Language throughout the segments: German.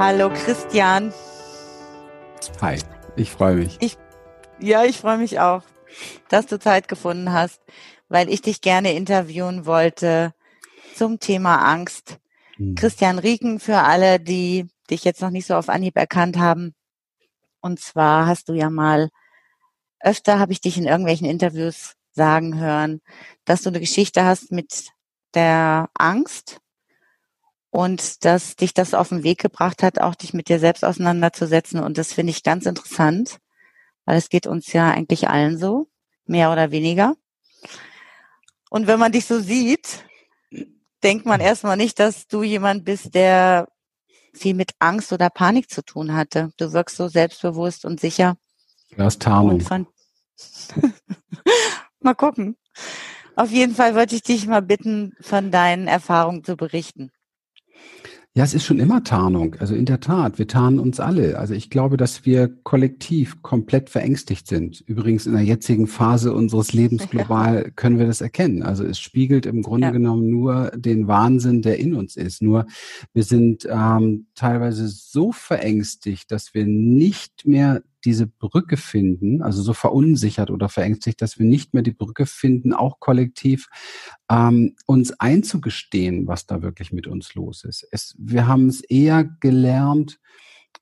Hallo Christian. Hi, ich freue mich. Ich, ja, ich freue mich auch, dass du Zeit gefunden hast, weil ich dich gerne interviewen wollte zum Thema Angst. Hm. Christian Rieken für alle, die dich jetzt noch nicht so auf Anhieb erkannt haben. Und zwar hast du ja mal öfter habe ich dich in irgendwelchen Interviews sagen hören, dass du eine Geschichte hast mit der Angst und dass dich das auf den Weg gebracht hat, auch dich mit dir selbst auseinanderzusetzen. Und das finde ich ganz interessant, weil es geht uns ja eigentlich allen so, mehr oder weniger. Und wenn man dich so sieht, denkt man erstmal nicht, dass du jemand bist, der viel mit Angst oder Panik zu tun hatte. Du wirkst so selbstbewusst und sicher. Das Tarnung. Von mal gucken. Auf jeden Fall wollte ich dich mal bitten, von deinen Erfahrungen zu berichten. Ja, es ist schon immer Tarnung. Also in der Tat, wir tarnen uns alle. Also ich glaube, dass wir kollektiv komplett verängstigt sind. Übrigens in der jetzigen Phase unseres Lebens global ja. können wir das erkennen. Also es spiegelt im Grunde ja. genommen nur den Wahnsinn, der in uns ist. Nur wir sind ähm, teilweise so verängstigt, dass wir nicht mehr diese Brücke finden, also so verunsichert oder verängstigt, dass wir nicht mehr die Brücke finden, auch kollektiv ähm, uns einzugestehen, was da wirklich mit uns los ist. Es, wir haben es eher gelernt,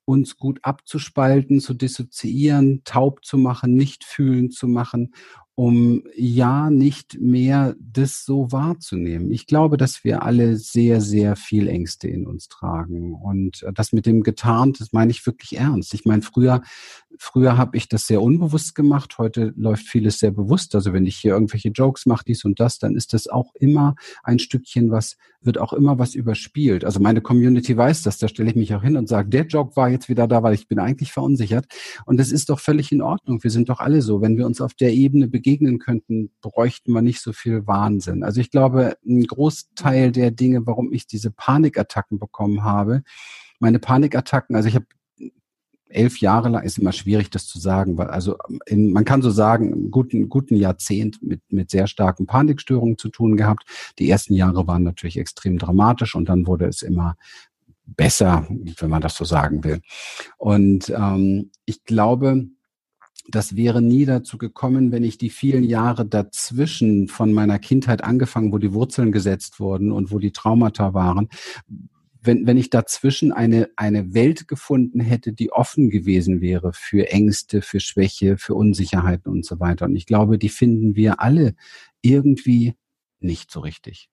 uns gut abzuspalten, zu dissoziieren, taub zu machen, nicht fühlen zu machen um ja nicht mehr das so wahrzunehmen. Ich glaube, dass wir alle sehr, sehr viel Ängste in uns tragen. Und äh, das mit dem getarnt, das meine ich wirklich ernst. Ich meine, früher, früher habe ich das sehr unbewusst gemacht. Heute läuft vieles sehr bewusst. Also wenn ich hier irgendwelche Jokes mache, dies und das, dann ist das auch immer ein Stückchen, was wird auch immer was überspielt. Also meine Community weiß das. Da stelle ich mich auch hin und sage, der Joke war jetzt wieder da, weil ich bin eigentlich verunsichert. Und das ist doch völlig in Ordnung. Wir sind doch alle so. Wenn wir uns auf der Ebene begegnen, begegnen könnten, bräuchten wir nicht so viel Wahnsinn. Also ich glaube, ein Großteil der Dinge, warum ich diese Panikattacken bekommen habe, meine Panikattacken, also ich habe elf Jahre lang, ist immer schwierig, das zu sagen, weil also in, man kann so sagen, einen guten, guten Jahrzehnt mit, mit sehr starken Panikstörungen zu tun gehabt. Die ersten Jahre waren natürlich extrem dramatisch und dann wurde es immer besser, wenn man das so sagen will. Und ähm, ich glaube, das wäre nie dazu gekommen, wenn ich die vielen Jahre dazwischen von meiner Kindheit angefangen, wo die Wurzeln gesetzt wurden und wo die Traumata waren, wenn, wenn ich dazwischen eine, eine Welt gefunden hätte, die offen gewesen wäre für Ängste, für Schwäche, für Unsicherheiten und so weiter. Und ich glaube, die finden wir alle irgendwie nicht so richtig.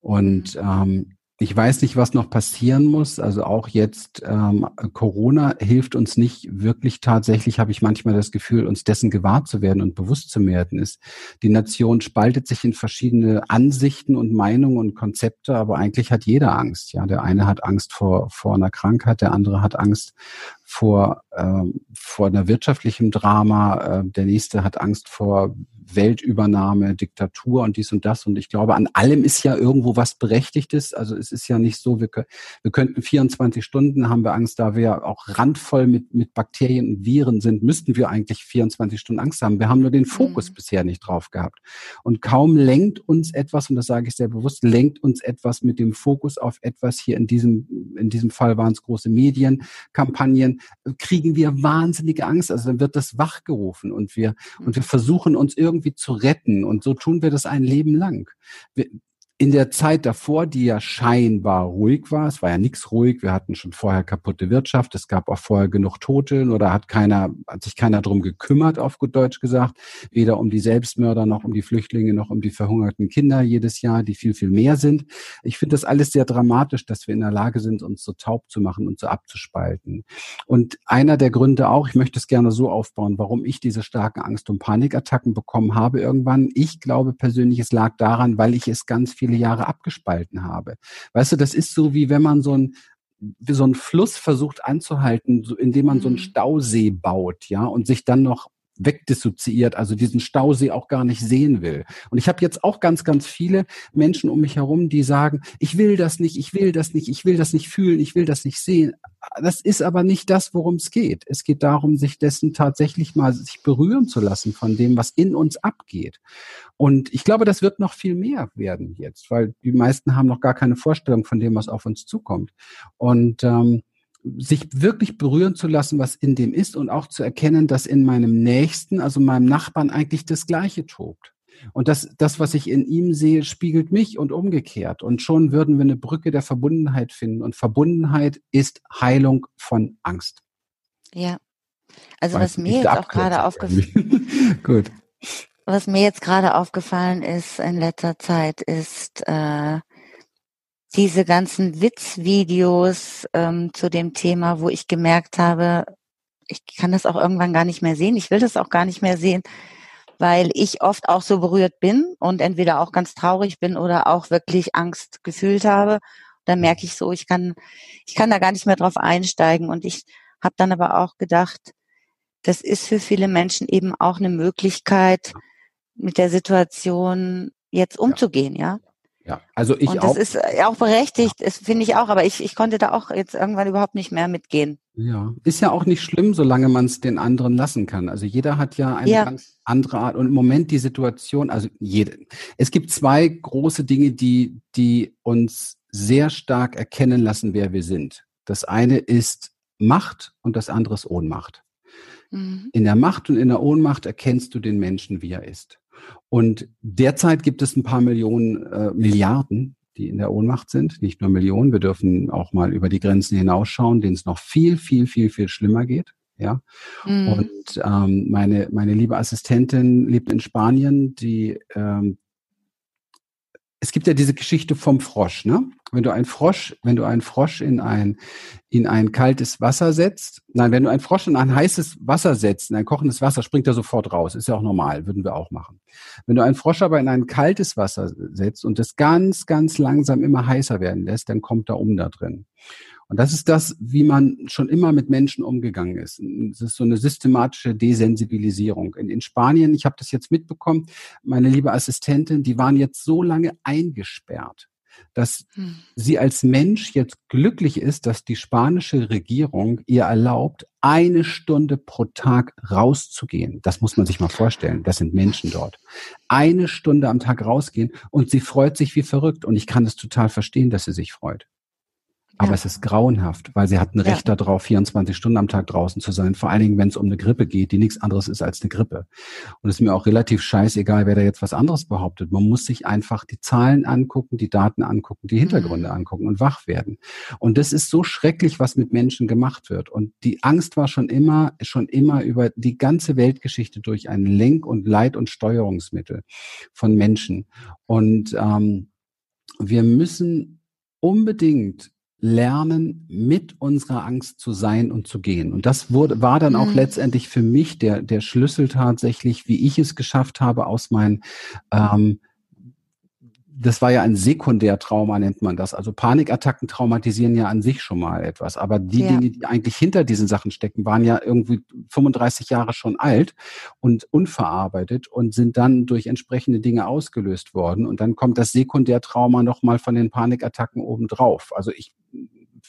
Und mhm. ähm, ich weiß nicht, was noch passieren muss. Also auch jetzt ähm, Corona hilft uns nicht wirklich tatsächlich, habe ich manchmal das Gefühl, uns dessen gewahr zu werden und bewusst zu werden ist. Die Nation spaltet sich in verschiedene Ansichten und Meinungen und Konzepte, aber eigentlich hat jeder Angst. Ja, der eine hat Angst vor vor einer Krankheit, der andere hat Angst vor ähm, vor einer wirtschaftlichen Drama, äh, der nächste hat Angst vor Weltübernahme, Diktatur und dies und das. Und ich glaube, an allem ist ja irgendwo was Berechtigtes. Also es ist ja nicht so, wir, wir könnten 24 Stunden, haben wir Angst, da wir auch randvoll mit, mit Bakterien und Viren sind, müssten wir eigentlich 24 Stunden Angst haben. Wir haben nur den Fokus mhm. bisher nicht drauf gehabt. Und kaum lenkt uns etwas, und das sage ich sehr bewusst, lenkt uns etwas mit dem Fokus auf etwas hier in diesem, in diesem Fall waren es große Kriegen wir wahnsinnige Angst. Also dann wird das wachgerufen und wir, und wir versuchen uns irgendwie irgendwie zu retten. Und so tun wir das ein Leben lang. Wir, in der Zeit davor, die ja scheinbar ruhig war, es war ja nichts ruhig, wir hatten schon vorher kaputte Wirtschaft, es gab auch vorher genug Tote oder hat keiner, hat sich keiner drum gekümmert, auf gut Deutsch gesagt, weder um die Selbstmörder noch um die Flüchtlinge noch um die verhungerten Kinder jedes Jahr, die viel, viel mehr sind. Ich finde das alles sehr dramatisch, dass wir in der Lage sind, uns so taub zu machen und so abzuspalten. Und einer der Gründe auch, ich möchte es gerne so aufbauen, warum ich diese starken Angst- und Panikattacken bekommen habe irgendwann. Ich glaube persönlich, es lag daran, weil ich es ganz viel viele Jahre abgespalten habe. Weißt du, das ist so wie wenn man so ein so ein Fluss versucht anzuhalten, so, indem man mhm. so einen Stausee baut, ja, und sich dann noch wegdissoziiert, also diesen Stausee auch gar nicht sehen will. Und ich habe jetzt auch ganz, ganz viele Menschen um mich herum, die sagen, ich will das nicht, ich will das nicht, ich will das nicht fühlen, ich will das nicht sehen. Das ist aber nicht das, worum es geht. Es geht darum, sich dessen tatsächlich mal sich berühren zu lassen von dem, was in uns abgeht. Und ich glaube, das wird noch viel mehr werden jetzt, weil die meisten haben noch gar keine Vorstellung von dem, was auf uns zukommt. Und ähm, sich wirklich berühren zu lassen, was in dem ist und auch zu erkennen, dass in meinem Nächsten, also meinem Nachbarn eigentlich das Gleiche tobt. Und das, das, was ich in ihm sehe, spiegelt mich und umgekehrt. Und schon würden wir eine Brücke der Verbundenheit finden. Und Verbundenheit ist Heilung von Angst. Ja. Also Weiß was mir jetzt auch gerade aufgefallen Gut. Was mir jetzt gerade aufgefallen ist in letzter Zeit, ist äh, diese ganzen Witzvideos ähm, zu dem Thema, wo ich gemerkt habe, ich kann das auch irgendwann gar nicht mehr sehen. Ich will das auch gar nicht mehr sehen, weil ich oft auch so berührt bin und entweder auch ganz traurig bin oder auch wirklich Angst gefühlt habe. Dann merke ich so, ich kann, ich kann da gar nicht mehr drauf einsteigen. Und ich habe dann aber auch gedacht, das ist für viele Menschen eben auch eine Möglichkeit, mit der Situation jetzt umzugehen, ja. Ja, also ich und das auch. ist äh, auch berechtigt, ja. finde ich auch, aber ich, ich konnte da auch jetzt irgendwann überhaupt nicht mehr mitgehen. Ja, ist ja auch nicht schlimm, solange man es den anderen lassen kann. Also jeder hat ja eine ja. ganz andere Art und im Moment die Situation, also jede. Es gibt zwei große Dinge, die, die uns sehr stark erkennen lassen, wer wir sind. Das eine ist Macht und das andere ist Ohnmacht. Mhm. In der Macht und in der Ohnmacht erkennst du den Menschen, wie er ist. Und derzeit gibt es ein paar Millionen, äh, Milliarden, die in der Ohnmacht sind. Nicht nur Millionen. Wir dürfen auch mal über die Grenzen hinausschauen, denen es noch viel, viel, viel, viel schlimmer geht. Ja. Mhm. Und ähm, meine, meine liebe Assistentin lebt in Spanien, die ähm, es gibt ja diese Geschichte vom Frosch, ne? Wenn du einen Frosch, wenn du einen Frosch in ein, in ein kaltes Wasser setzt, nein, wenn du einen Frosch in ein heißes Wasser setzt, in ein kochendes Wasser, springt er sofort raus. Ist ja auch normal, würden wir auch machen. Wenn du einen Frosch aber in ein kaltes Wasser setzt und es ganz, ganz langsam immer heißer werden lässt, dann kommt er um da drin. Und das ist das, wie man schon immer mit Menschen umgegangen ist. Es ist so eine systematische Desensibilisierung. In, in Spanien, ich habe das jetzt mitbekommen, meine liebe Assistentin, die waren jetzt so lange eingesperrt dass hm. sie als Mensch jetzt glücklich ist, dass die spanische Regierung ihr erlaubt, eine Stunde pro Tag rauszugehen. Das muss man sich mal vorstellen. Das sind Menschen dort. Eine Stunde am Tag rausgehen und sie freut sich wie verrückt. Und ich kann es total verstehen, dass sie sich freut. Aber ja. es ist grauenhaft, weil sie hat ein Recht ja. darauf, 24 Stunden am Tag draußen zu sein. Vor allen Dingen, wenn es um eine Grippe geht, die nichts anderes ist als eine Grippe. Und es ist mir auch relativ scheißegal, wer da jetzt was anderes behauptet. Man muss sich einfach die Zahlen angucken, die Daten angucken, die Hintergründe mhm. angucken und wach werden. Und das ist so schrecklich, was mit Menschen gemacht wird. Und die Angst war schon immer, schon immer über die ganze Weltgeschichte durch ein Lenk- und Leit- und Steuerungsmittel von Menschen. Und ähm, wir müssen unbedingt lernen, mit unserer Angst zu sein und zu gehen. Und das wurde, war dann auch mhm. letztendlich für mich der, der Schlüssel tatsächlich, wie ich es geschafft habe, aus meinen ähm, das war ja ein Sekundärtrauma, nennt man das. Also Panikattacken traumatisieren ja an sich schon mal etwas. Aber die ja. Dinge, die eigentlich hinter diesen Sachen stecken, waren ja irgendwie 35 Jahre schon alt und unverarbeitet und sind dann durch entsprechende Dinge ausgelöst worden. Und dann kommt das Sekundärtrauma nochmal von den Panikattacken obendrauf. Also ich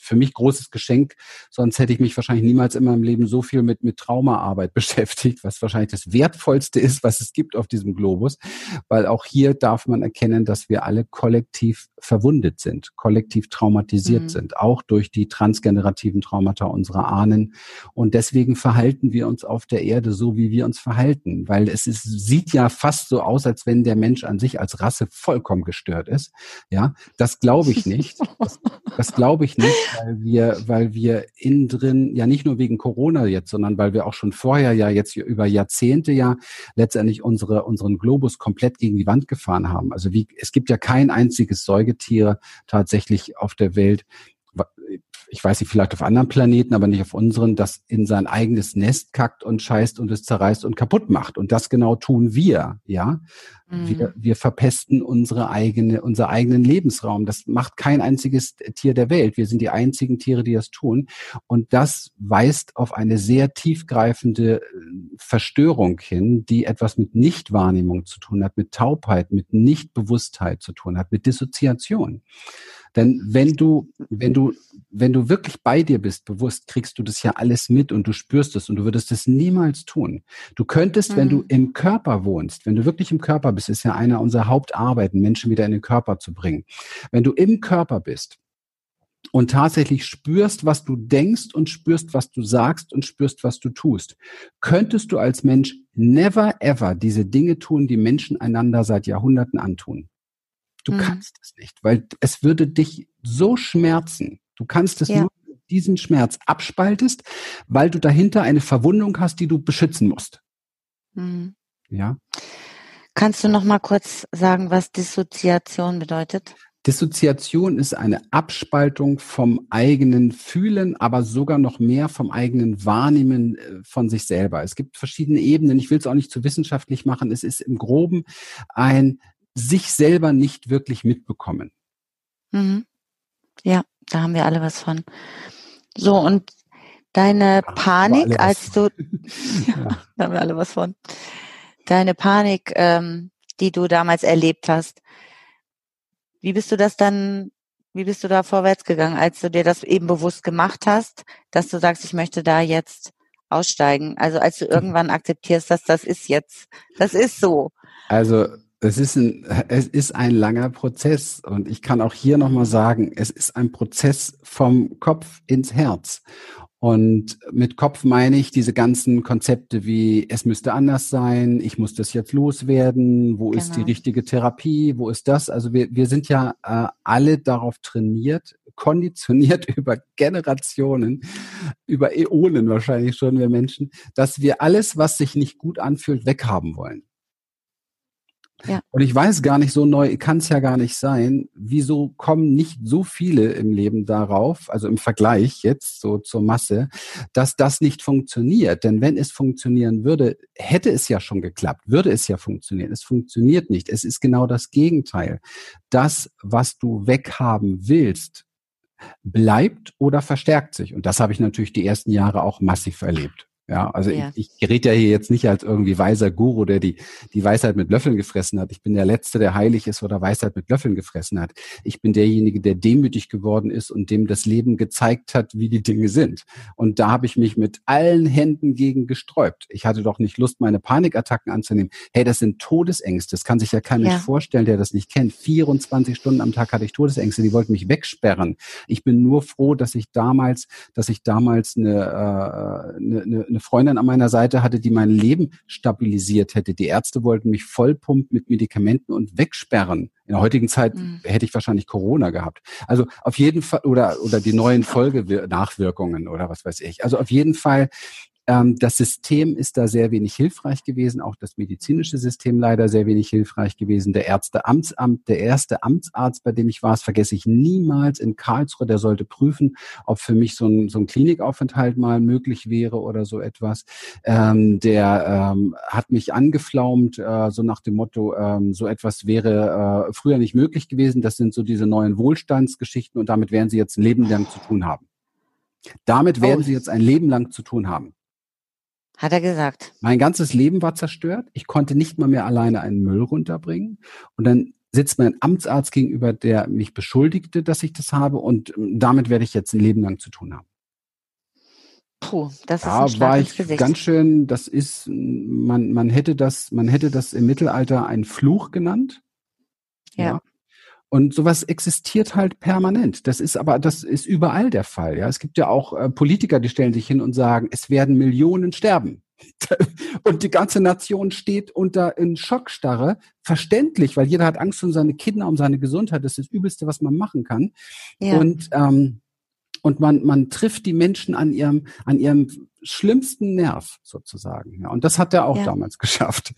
für mich großes Geschenk. Sonst hätte ich mich wahrscheinlich niemals in meinem Leben so viel mit, mit Traumaarbeit beschäftigt, was wahrscheinlich das Wertvollste ist, was es gibt auf diesem Globus. Weil auch hier darf man erkennen, dass wir alle kollektiv verwundet sind, kollektiv traumatisiert mhm. sind, auch durch die transgenerativen Traumata unserer Ahnen. Und deswegen verhalten wir uns auf der Erde so, wie wir uns verhalten. Weil es ist, sieht ja fast so aus, als wenn der Mensch an sich als Rasse vollkommen gestört ist. Ja, das glaube ich nicht. Das, das glaube ich nicht weil wir, weil wir innen drin, ja nicht nur wegen Corona jetzt, sondern weil wir auch schon vorher ja jetzt über Jahrzehnte ja letztendlich unsere, unseren Globus komplett gegen die Wand gefahren haben. Also wie, es gibt ja kein einziges Säugetier tatsächlich auf der Welt, ich weiß nicht, vielleicht auf anderen Planeten, aber nicht auf unseren, das in sein eigenes Nest kackt und scheißt und es zerreißt und kaputt macht. Und das genau tun wir, ja. Mhm. Wir, wir verpesten unsere eigene, unser eigenen Lebensraum. Das macht kein einziges Tier der Welt. Wir sind die einzigen Tiere, die das tun. Und das weist auf eine sehr tiefgreifende äh, Verstörung hin, die etwas mit Nichtwahrnehmung zu tun hat, mit Taubheit, mit Nichtbewusstheit zu tun hat, mit Dissoziation. Denn wenn du, wenn du, wenn du wirklich bei dir bist, bewusst, kriegst du das ja alles mit und du spürst es und du würdest es niemals tun. Du könntest, mhm. wenn du mhm. im Körper wohnst, wenn du wirklich im Körper bist, ist ja einer unserer Hauptarbeiten, Menschen wieder in den Körper zu bringen. Wenn du im Körper bist, und tatsächlich spürst, was du denkst und spürst, was du sagst und spürst, was du tust, könntest du als Mensch never ever diese Dinge tun, die Menschen einander seit Jahrhunderten antun. Du mhm. kannst es nicht, weil es würde dich so schmerzen. Du kannst es ja. nur diesen Schmerz abspaltest, weil du dahinter eine Verwundung hast, die du beschützen musst. Mhm. Ja. Kannst du noch mal kurz sagen, was Dissoziation bedeutet? Dissoziation ist eine Abspaltung vom eigenen Fühlen, aber sogar noch mehr vom eigenen Wahrnehmen äh, von sich selber. Es gibt verschiedene Ebenen. Ich will es auch nicht zu wissenschaftlich machen. Es ist im Groben ein sich selber nicht wirklich mitbekommen. Mhm. Ja, da haben wir alle was von. So, und deine Panik, als du, ja, da haben wir alle was von. Deine Panik, ähm, die du damals erlebt hast, wie bist du das dann, wie bist du da vorwärts gegangen, als du dir das eben bewusst gemacht hast, dass du sagst, ich möchte da jetzt aussteigen? Also als du irgendwann akzeptierst, dass das ist jetzt, das ist so. Also es ist ein, es ist ein langer Prozess und ich kann auch hier nochmal sagen, es ist ein Prozess vom Kopf ins Herz. Und mit Kopf meine ich diese ganzen Konzepte wie, es müsste anders sein, ich muss das jetzt loswerden, wo genau. ist die genau. richtige Therapie, wo ist das? Also wir, wir sind ja äh, alle darauf trainiert, konditioniert über Generationen, über Äonen wahrscheinlich schon, wir Menschen, dass wir alles, was sich nicht gut anfühlt, weghaben wollen. Ja. Und ich weiß gar nicht, so neu kann es ja gar nicht sein. Wieso kommen nicht so viele im Leben darauf, also im Vergleich jetzt so zur Masse, dass das nicht funktioniert? Denn wenn es funktionieren würde, hätte es ja schon geklappt, würde es ja funktionieren. Es funktioniert nicht. Es ist genau das Gegenteil. Das, was du weghaben willst, bleibt oder verstärkt sich. Und das habe ich natürlich die ersten Jahre auch massiv erlebt. Ja, also ja. Ich, ich rede ja hier jetzt nicht als irgendwie weiser Guru, der die, die Weisheit mit Löffeln gefressen hat. Ich bin der Letzte, der heilig ist oder Weisheit mit Löffeln gefressen hat. Ich bin derjenige, der demütig geworden ist und dem das Leben gezeigt hat, wie die Dinge sind. Und da habe ich mich mit allen Händen gegen gesträubt. Ich hatte doch nicht Lust, meine Panikattacken anzunehmen. Hey, das sind Todesängste. Das kann sich ja kein ja. Mensch vorstellen, der das nicht kennt. 24 Stunden am Tag hatte ich Todesängste. Die wollten mich wegsperren. Ich bin nur froh, dass ich damals, dass ich damals eine, äh, eine, eine eine Freundin an meiner Seite hatte, die mein Leben stabilisiert hätte. Die Ärzte wollten mich vollpumpen mit Medikamenten und wegsperren. In der heutigen Zeit mhm. hätte ich wahrscheinlich Corona gehabt. Also auf jeden Fall, oder, oder die neuen Folgenachwirkungen oder was weiß ich. Also auf jeden Fall das System ist da sehr wenig hilfreich gewesen, auch das medizinische System leider sehr wenig hilfreich gewesen. Der Ärzteamtsamt, der erste Amtsarzt, bei dem ich war, das vergesse ich niemals in Karlsruhe, der sollte prüfen, ob für mich so ein, so ein Klinikaufenthalt mal möglich wäre oder so etwas. Ähm, der ähm, hat mich angeflaumt, äh, so nach dem Motto, ähm, so etwas wäre äh, früher nicht möglich gewesen. Das sind so diese neuen Wohlstandsgeschichten und damit werden sie jetzt ein Leben lang zu tun haben. Damit werden oh. sie jetzt ein Leben lang zu tun haben. Hat er gesagt. Mein ganzes Leben war zerstört. Ich konnte nicht mal mehr alleine einen Müll runterbringen. Und dann sitzt mein Amtsarzt gegenüber, der mich beschuldigte, dass ich das habe. Und ähm, damit werde ich jetzt ein Leben lang zu tun haben. Puh, das ist da ein war ich ganz schön, das ist, man, man hätte das, man hätte das im Mittelalter einen Fluch genannt. ja. ja. Und sowas existiert halt permanent. Das ist aber, das ist überall der Fall. Ja, es gibt ja auch äh, Politiker, die stellen sich hin und sagen, es werden Millionen sterben. und die ganze Nation steht unter in Schockstarre. Verständlich, weil jeder hat Angst um seine Kinder, um seine Gesundheit. Das ist das Übelste, was man machen kann. Ja. Und ähm, und man, man trifft die Menschen an ihrem, an ihrem schlimmsten Nerv sozusagen. Ja, und das hat er auch ja. damals geschafft.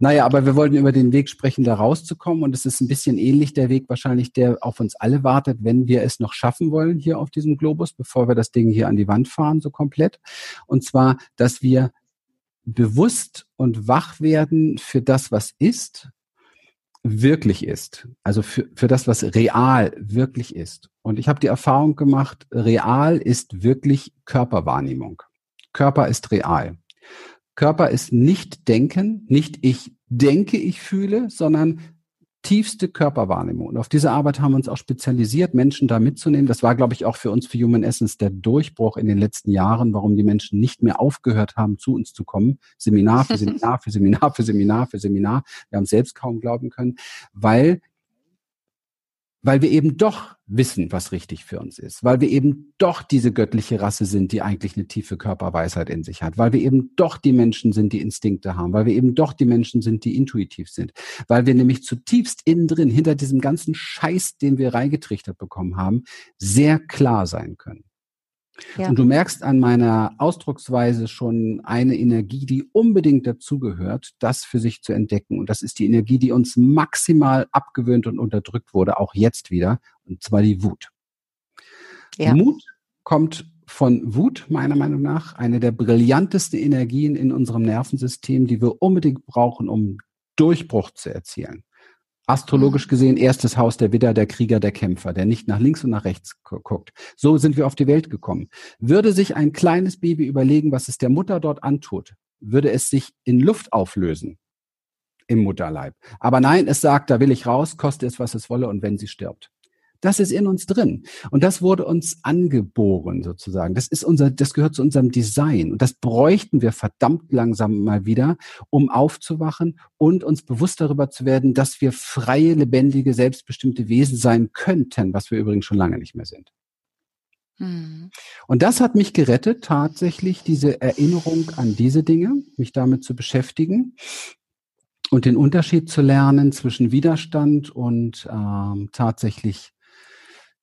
Naja, aber wir wollten über den Weg sprechen, da rauszukommen. Und es ist ein bisschen ähnlich der Weg wahrscheinlich, der auf uns alle wartet, wenn wir es noch schaffen wollen hier auf diesem Globus, bevor wir das Ding hier an die Wand fahren, so komplett. Und zwar, dass wir bewusst und wach werden für das, was ist, wirklich ist. Also für, für das, was real wirklich ist. Und ich habe die Erfahrung gemacht, real ist wirklich Körperwahrnehmung. Körper ist real. Körper ist nicht Denken, nicht ich denke, ich fühle, sondern tiefste Körperwahrnehmung. Und auf diese Arbeit haben wir uns auch spezialisiert, Menschen da mitzunehmen. Das war, glaube ich, auch für uns für Human Essence der Durchbruch in den letzten Jahren, warum die Menschen nicht mehr aufgehört haben, zu uns zu kommen. Seminar für Seminar für Seminar für Seminar für Seminar. Wir haben selbst kaum glauben können, weil weil wir eben doch wissen, was richtig für uns ist, weil wir eben doch diese göttliche Rasse sind, die eigentlich eine tiefe Körperweisheit in sich hat, weil wir eben doch die Menschen sind, die Instinkte haben, weil wir eben doch die Menschen sind, die intuitiv sind, weil wir nämlich zutiefst innen drin, hinter diesem ganzen Scheiß, den wir reingetrichtert bekommen haben, sehr klar sein können. Ja. Und du merkst an meiner Ausdrucksweise schon eine Energie, die unbedingt dazugehört, das für sich zu entdecken. Und das ist die Energie, die uns maximal abgewöhnt und unterdrückt wurde, auch jetzt wieder, und zwar die Wut. Ja. Mut kommt von Wut, meiner Meinung nach, eine der brillantesten Energien in unserem Nervensystem, die wir unbedingt brauchen, um Durchbruch zu erzielen. Astrologisch mhm. gesehen erstes Haus der Widder, der Krieger, der Kämpfer, der nicht nach links und nach rechts guckt. So sind wir auf die Welt gekommen. Würde sich ein kleines Baby überlegen, was es der Mutter dort antut, würde es sich in Luft auflösen im Mutterleib. Aber nein, es sagt, da will ich raus, koste es, was es wolle und wenn sie stirbt. Das ist in uns drin. Und das wurde uns angeboren sozusagen. Das ist unser, das gehört zu unserem Design. Und das bräuchten wir verdammt langsam mal wieder, um aufzuwachen und uns bewusst darüber zu werden, dass wir freie, lebendige, selbstbestimmte Wesen sein könnten, was wir übrigens schon lange nicht mehr sind. Hm. Und das hat mich gerettet, tatsächlich diese Erinnerung an diese Dinge, mich damit zu beschäftigen und den Unterschied zu lernen zwischen Widerstand und ähm, tatsächlich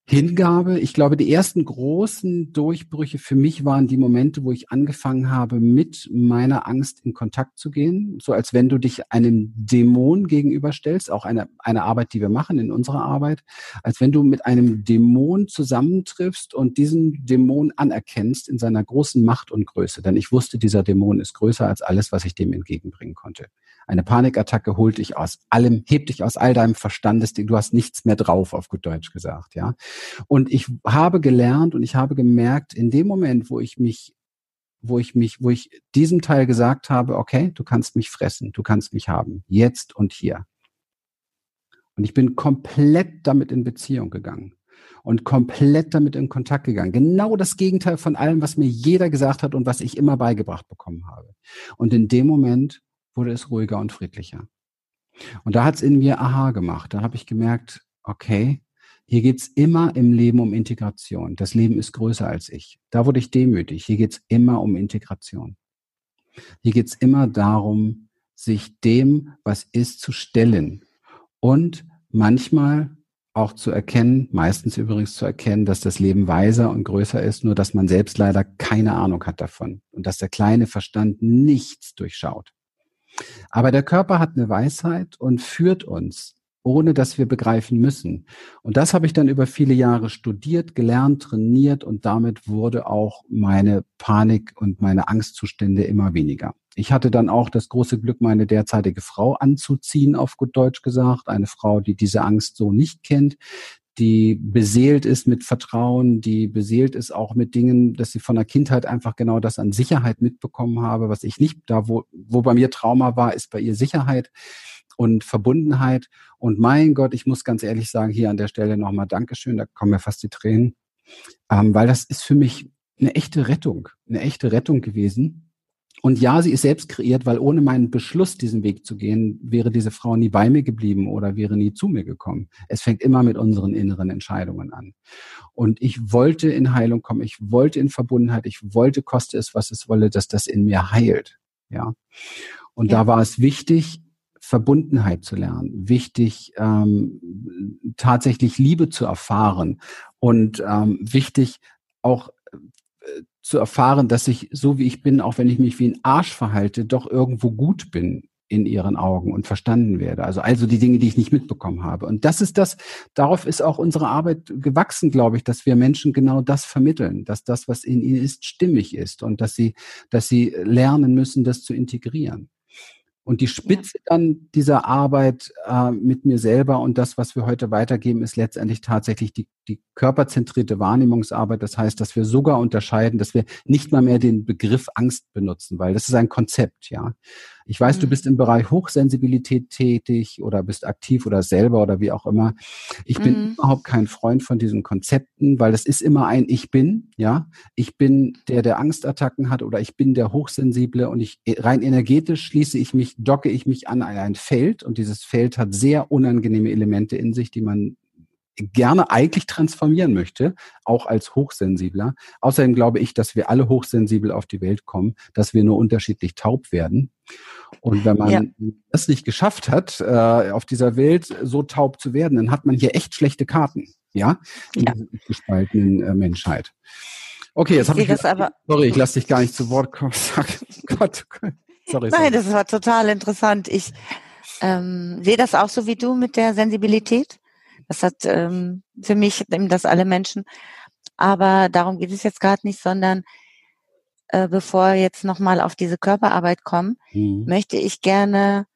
Hingabe. Ich glaube, die ersten großen Durchbrüche für mich waren die Momente, wo ich angefangen habe, mit meiner Angst in Kontakt zu gehen. So als wenn du dich einem Dämon gegenüberstellst, auch eine, eine Arbeit, die wir machen in unserer Arbeit, als wenn du mit einem Dämon zusammentriffst und diesen Dämon anerkennst in seiner großen Macht und Größe. Denn ich wusste, dieser Dämon ist größer als alles, was ich dem entgegenbringen konnte. Eine Panikattacke holt dich aus allem, hebt dich aus all deinem Verstandes, du hast nichts mehr drauf, auf gut Deutsch gesagt, ja. Und ich habe gelernt und ich habe gemerkt, in dem Moment, wo ich mich wo ich mich, wo ich diesem Teil gesagt habe, okay, du kannst mich fressen, du kannst mich haben, jetzt und hier. Und ich bin komplett damit in Beziehung gegangen und komplett damit in Kontakt gegangen. Genau das Gegenteil von allem, was mir jeder gesagt hat und was ich immer beigebracht bekommen habe. Und in dem Moment wurde es ruhiger und friedlicher. Und da hat es in mir Aha gemacht. Da habe ich gemerkt, okay, hier geht's immer im Leben um Integration. Das Leben ist größer als ich. Da wurde ich demütig. Hier geht's immer um Integration. Hier geht's immer darum, sich dem, was ist, zu stellen. Und manchmal auch zu erkennen, meistens übrigens zu erkennen, dass das Leben weiser und größer ist, nur dass man selbst leider keine Ahnung hat davon und dass der kleine Verstand nichts durchschaut. Aber der Körper hat eine Weisheit und führt uns, ohne dass wir begreifen müssen. Und das habe ich dann über viele Jahre studiert, gelernt, trainiert und damit wurde auch meine Panik und meine Angstzustände immer weniger. Ich hatte dann auch das große Glück, meine derzeitige Frau anzuziehen, auf gut Deutsch gesagt. Eine Frau, die diese Angst so nicht kennt, die beseelt ist mit Vertrauen, die beseelt ist auch mit Dingen, dass sie von der Kindheit einfach genau das an Sicherheit mitbekommen habe, was ich nicht, da wo, wo bei mir Trauma war, ist bei ihr Sicherheit und Verbundenheit. Und mein Gott, ich muss ganz ehrlich sagen, hier an der Stelle nochmal Dankeschön, da kommen mir fast die Tränen, ähm, weil das ist für mich eine echte Rettung, eine echte Rettung gewesen und ja, sie ist selbst kreiert, weil ohne meinen Beschluss, diesen Weg zu gehen, wäre diese Frau nie bei mir geblieben oder wäre nie zu mir gekommen. Es fängt immer mit unseren inneren Entscheidungen an. Und ich wollte in Heilung kommen, ich wollte in Verbundenheit, ich wollte, koste es, was es wolle, dass das in mir heilt. Ja. Und ja. da war es wichtig, Verbundenheit zu lernen, wichtig, ähm, tatsächlich Liebe zu erfahren und ähm, wichtig auch zu erfahren, dass ich so wie ich bin, auch wenn ich mich wie ein Arsch verhalte, doch irgendwo gut bin in ihren Augen und verstanden werde. Also also die Dinge, die ich nicht mitbekommen habe. Und das ist das, darauf ist auch unsere Arbeit gewachsen, glaube ich, dass wir Menschen genau das vermitteln, dass das, was in ihnen ist, stimmig ist und dass sie, dass sie lernen müssen, das zu integrieren. Und die Spitze ja. dann dieser Arbeit äh, mit mir selber und das, was wir heute weitergeben, ist letztendlich tatsächlich die, die körperzentrierte Wahrnehmungsarbeit. Das heißt, dass wir sogar unterscheiden, dass wir nicht mal mehr den Begriff Angst benutzen, weil das ist ein Konzept, ja. Ich weiß, mhm. du bist im Bereich Hochsensibilität tätig oder bist aktiv oder selber oder wie auch immer. Ich bin mhm. überhaupt kein Freund von diesen Konzepten, weil das ist immer ein Ich bin, ja. Ich bin der, der Angstattacken hat oder ich bin der Hochsensible und ich rein energetisch schließe ich mich, docke ich mich an ein Feld und dieses Feld hat sehr unangenehme Elemente in sich, die man gerne eigentlich transformieren möchte, auch als Hochsensibler. Außerdem glaube ich, dass wir alle hochsensibel auf die Welt kommen, dass wir nur unterschiedlich taub werden. Und wenn man ja. das nicht geschafft hat, äh, auf dieser Welt so taub zu werden, dann hat man hier echt schlechte Karten, ja, in ja. dieser gespaltenen äh, Menschheit. Okay, jetzt habe ich, das aber, sorry, ich lasse dich gar nicht zu Wort kommen. Gott, sorry. Nein, das war total interessant. Ich ähm, sehe das auch so wie du mit der Sensibilität. Das hat ähm, für mich eben das alle Menschen. Aber darum geht es jetzt gerade nicht, sondern äh, bevor wir jetzt nochmal auf diese Körperarbeit kommen, mhm. möchte ich gerne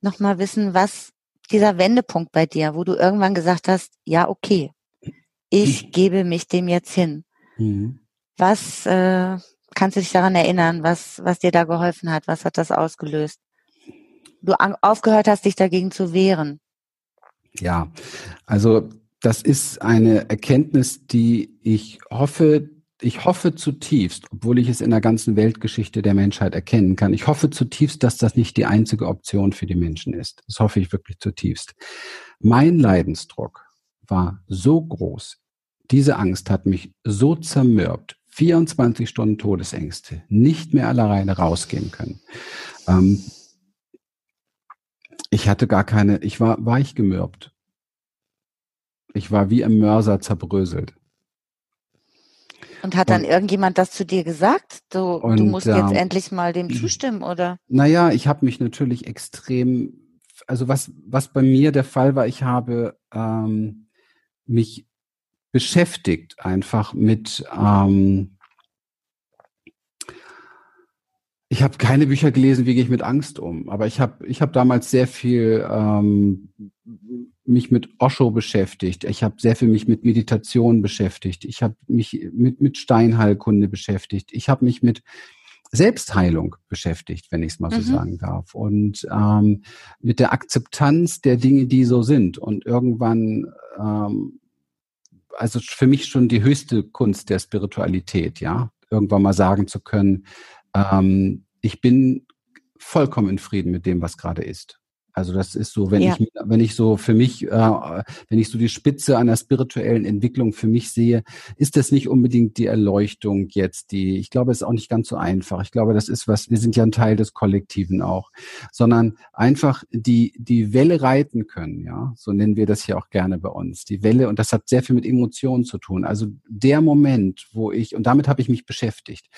nochmal wissen, was dieser Wendepunkt bei dir, wo du irgendwann gesagt hast, ja, okay, ich mhm. gebe mich dem jetzt hin. Mhm. Was äh, kannst du dich daran erinnern, was, was dir da geholfen hat? Was hat das ausgelöst? Du aufgehört hast, dich dagegen zu wehren. Ja, also das ist eine Erkenntnis, die ich hoffe, ich hoffe zutiefst, obwohl ich es in der ganzen Weltgeschichte der Menschheit erkennen kann, ich hoffe zutiefst, dass das nicht die einzige Option für die Menschen ist. Das hoffe ich wirklich zutiefst. Mein Leidensdruck war so groß. Diese Angst hat mich so zermürbt. 24 Stunden Todesängste, nicht mehr alleine rausgehen können. Ähm, ich hatte gar keine, ich war weich gemürbt. Ich war wie im Mörser zerbröselt. Und hat dann und, irgendjemand das zu dir gesagt? Du, und, du musst jetzt äh, endlich mal dem zustimmen, oder? Naja, ich habe mich natürlich extrem, also was, was bei mir der Fall war, ich habe ähm, mich beschäftigt einfach mit, ähm, Ich habe keine Bücher gelesen, wie gehe ich mit Angst um. Aber ich habe ich hab damals sehr viel ähm, mich mit Osho beschäftigt. Ich habe sehr viel mich mit Meditation beschäftigt. Ich habe mich mit, mit Steinheilkunde beschäftigt. Ich habe mich mit Selbstheilung beschäftigt, wenn ich es mal so mhm. sagen darf. Und ähm, mit der Akzeptanz der Dinge, die so sind. Und irgendwann, ähm, also für mich schon die höchste Kunst der Spiritualität, ja, irgendwann mal sagen zu können, ähm, ich bin vollkommen in Frieden mit dem, was gerade ist. Also das ist so, wenn ja. ich wenn ich so für mich, äh, wenn ich so die Spitze einer spirituellen Entwicklung für mich sehe, ist das nicht unbedingt die Erleuchtung jetzt, die ich glaube, ist auch nicht ganz so einfach. Ich glaube, das ist was. Wir sind ja ein Teil des Kollektiven auch, sondern einfach die die Welle reiten können, ja, so nennen wir das hier auch gerne bei uns. Die Welle und das hat sehr viel mit Emotionen zu tun. Also der Moment, wo ich und damit habe ich mich beschäftigt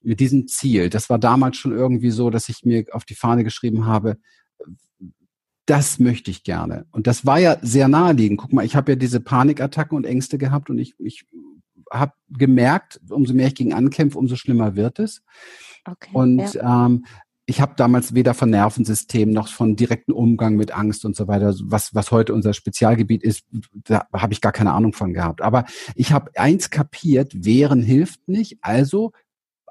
mit diesem Ziel. Das war damals schon irgendwie so, dass ich mir auf die Fahne geschrieben habe das möchte ich gerne. Und das war ja sehr naheliegend. Guck mal, ich habe ja diese Panikattacken und Ängste gehabt und ich, ich habe gemerkt, umso mehr ich gegen ankämpfe, umso schlimmer wird es. Okay, und ja. ähm, ich habe damals weder von Nervensystem noch von direkten Umgang mit Angst und so weiter, was, was heute unser Spezialgebiet ist, da habe ich gar keine Ahnung von gehabt. Aber ich habe eins kapiert, wehren hilft nicht, also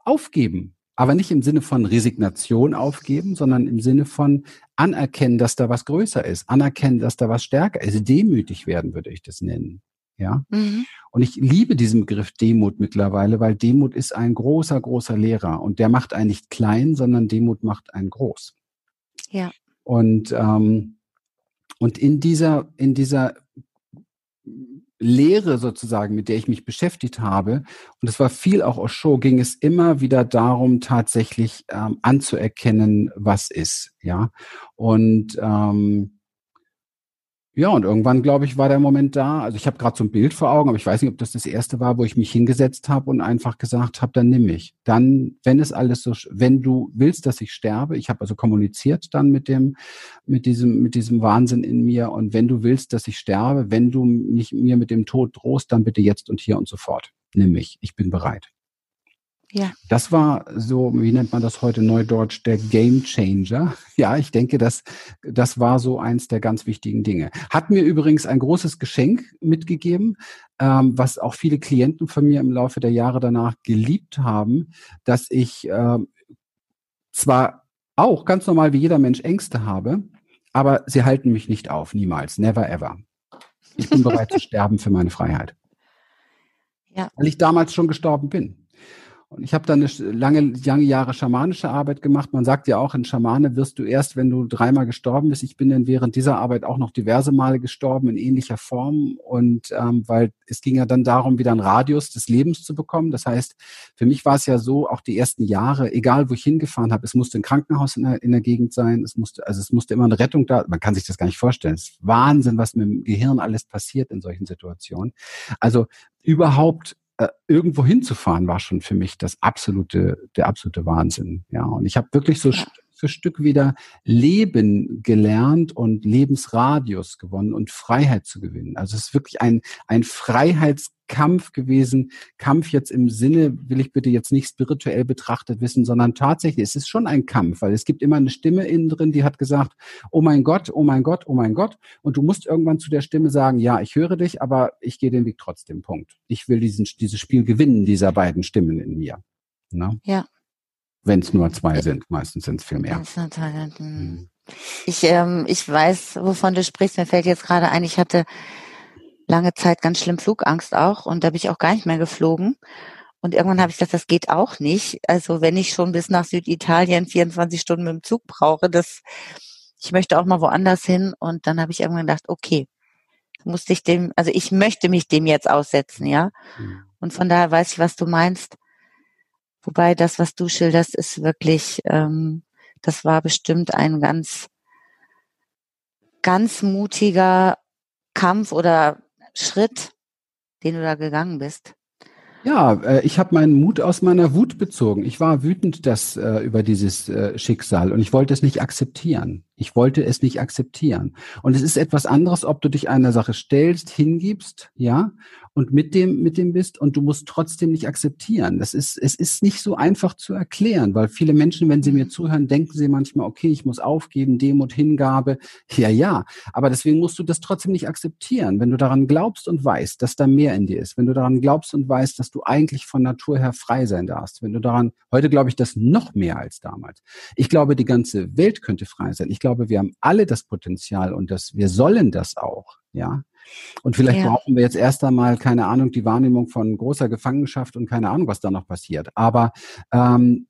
aufgeben aber nicht im Sinne von Resignation aufgeben, sondern im Sinne von anerkennen, dass da was größer ist, anerkennen, dass da was stärker ist, demütig werden würde ich das nennen. Ja. Mhm. Und ich liebe diesen Begriff Demut mittlerweile, weil Demut ist ein großer, großer Lehrer und der macht einen nicht klein, sondern Demut macht einen groß. Ja. Und ähm, und in dieser in dieser Lehre sozusagen, mit der ich mich beschäftigt habe, und es war viel auch aus Show, ging es immer wieder darum, tatsächlich ähm, anzuerkennen, was ist, ja. Und ähm, ja, und irgendwann, glaube ich, war der Moment da. Also ich habe gerade so ein Bild vor Augen, aber ich weiß nicht, ob das das erste war, wo ich mich hingesetzt habe und einfach gesagt habe, dann nimm mich. Dann, wenn es alles so, wenn du willst, dass ich sterbe, ich habe also kommuniziert dann mit dem, mit diesem, mit diesem Wahnsinn in mir. Und wenn du willst, dass ich sterbe, wenn du mich mir mit dem Tod drohst, dann bitte jetzt und hier und sofort. Nimm mich. Ich bin bereit. Ja. Das war so, wie nennt man das heute neudeutsch, der Game Changer. Ja, ich denke, das, das war so eins der ganz wichtigen Dinge. Hat mir übrigens ein großes Geschenk mitgegeben, ähm, was auch viele Klienten von mir im Laufe der Jahre danach geliebt haben, dass ich äh, zwar auch ganz normal wie jeder Mensch Ängste habe, aber sie halten mich nicht auf, niemals, never ever. Ich bin bereit zu sterben für meine Freiheit. Ja. Weil ich damals schon gestorben bin. Und ich habe dann eine lange, lange Jahre schamanische Arbeit gemacht. Man sagt ja auch, in Schamane wirst du erst, wenn du dreimal gestorben bist. Ich bin dann während dieser Arbeit auch noch diverse Male gestorben in ähnlicher Form. Und ähm, weil es ging ja dann darum, wieder einen Radius des Lebens zu bekommen. Das heißt, für mich war es ja so, auch die ersten Jahre, egal wo ich hingefahren habe, es musste ein Krankenhaus in der, in der Gegend sein. Es musste, also es musste immer eine Rettung da. Man kann sich das gar nicht vorstellen. Es ist Wahnsinn, was mit dem Gehirn alles passiert in solchen Situationen. Also überhaupt äh, irgendwo hinzufahren war schon für mich das absolute, der absolute Wahnsinn. Ja, und ich habe wirklich so ja. Stück für Stück wieder Leben gelernt und Lebensradius gewonnen und Freiheit zu gewinnen. Also es ist wirklich ein, ein Freiheits Kampf gewesen. Kampf jetzt im Sinne, will ich bitte jetzt nicht spirituell betrachtet wissen, sondern tatsächlich, es ist schon ein Kampf, weil es gibt immer eine Stimme innen drin, die hat gesagt, oh mein Gott, oh mein Gott, oh mein Gott. Und du musst irgendwann zu der Stimme sagen, ja, ich höre dich, aber ich gehe den Weg trotzdem. Punkt. Ich will diesen, dieses Spiel gewinnen, dieser beiden Stimmen in mir. Ne? Ja. Wenn es nur zwei sind, meistens sind es viel mehr. Hm. Ich, ähm, ich weiß, wovon du sprichst. Mir fällt jetzt gerade ein, ich hatte lange Zeit ganz schlimm Flugangst auch und da bin ich auch gar nicht mehr geflogen. Und irgendwann habe ich gesagt, das geht auch nicht. Also wenn ich schon bis nach Süditalien 24 Stunden mit dem Zug brauche, das, ich möchte auch mal woanders hin. Und dann habe ich irgendwann gedacht, okay, musste ich dem, also ich möchte mich dem jetzt aussetzen, ja. Mhm. Und von daher weiß ich, was du meinst. Wobei das, was du schilderst, ist wirklich, ähm, das war bestimmt ein ganz, ganz mutiger Kampf oder Schritt, den du da gegangen bist? Ja, äh, ich habe meinen Mut aus meiner Wut bezogen. Ich war wütend das, äh, über dieses äh, Schicksal und ich wollte es nicht akzeptieren. Ich wollte es nicht akzeptieren. Und es ist etwas anderes, ob du dich einer Sache stellst, hingibst, ja, und mit dem, mit dem bist und du musst trotzdem nicht akzeptieren. Das ist, es ist nicht so einfach zu erklären, weil viele Menschen, wenn sie mir zuhören, denken sie manchmal, okay, ich muss aufgeben, Demut, Hingabe. Ja, ja. Aber deswegen musst du das trotzdem nicht akzeptieren. Wenn du daran glaubst und weißt, dass da mehr in dir ist, wenn du daran glaubst und weißt, dass du eigentlich von Natur her frei sein darfst, wenn du daran, heute glaube ich das noch mehr als damals. Ich glaube, die ganze Welt könnte frei sein. Ich glaube, wir haben alle das Potenzial und das, wir sollen das auch, ja. Und vielleicht ja. brauchen wir jetzt erst einmal, keine Ahnung, die Wahrnehmung von großer Gefangenschaft und keine Ahnung, was da noch passiert. Aber ähm,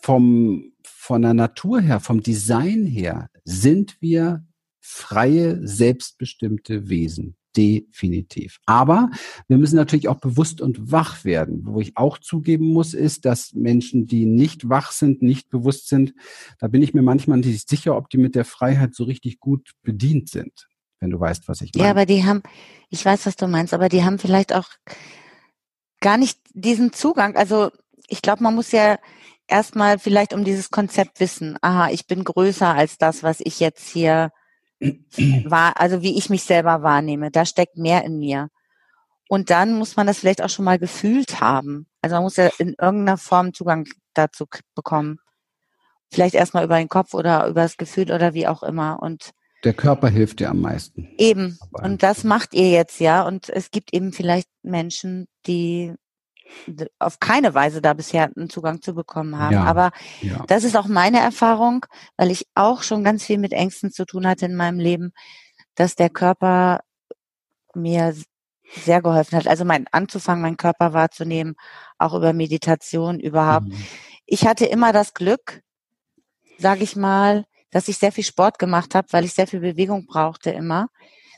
vom, von der Natur her, vom Design her, sind wir freie, selbstbestimmte Wesen. Definitiv. Aber wir müssen natürlich auch bewusst und wach werden. Wo ich auch zugeben muss, ist, dass Menschen, die nicht wach sind, nicht bewusst sind, da bin ich mir manchmal nicht sicher, ob die mit der Freiheit so richtig gut bedient sind wenn du weißt, was ich meine. Ja, aber die haben, ich weiß, was du meinst, aber die haben vielleicht auch gar nicht diesen Zugang. Also ich glaube, man muss ja erstmal vielleicht um dieses Konzept wissen, aha, ich bin größer als das, was ich jetzt hier war, also wie ich mich selber wahrnehme. Da steckt mehr in mir. Und dann muss man das vielleicht auch schon mal gefühlt haben. Also man muss ja in irgendeiner Form Zugang dazu bekommen. Vielleicht erstmal über den Kopf oder über das Gefühl oder wie auch immer. Und der Körper hilft dir am meisten. Eben. Und das macht ihr jetzt ja. Und es gibt eben vielleicht Menschen, die auf keine Weise da bisher einen Zugang zu bekommen haben. Ja, Aber ja. das ist auch meine Erfahrung, weil ich auch schon ganz viel mit Ängsten zu tun hatte in meinem Leben, dass der Körper mir sehr geholfen hat. Also mein anzufangen, meinen Körper wahrzunehmen, auch über Meditation überhaupt. Mhm. Ich hatte immer das Glück, sage ich mal, dass ich sehr viel Sport gemacht habe, weil ich sehr viel Bewegung brauchte immer,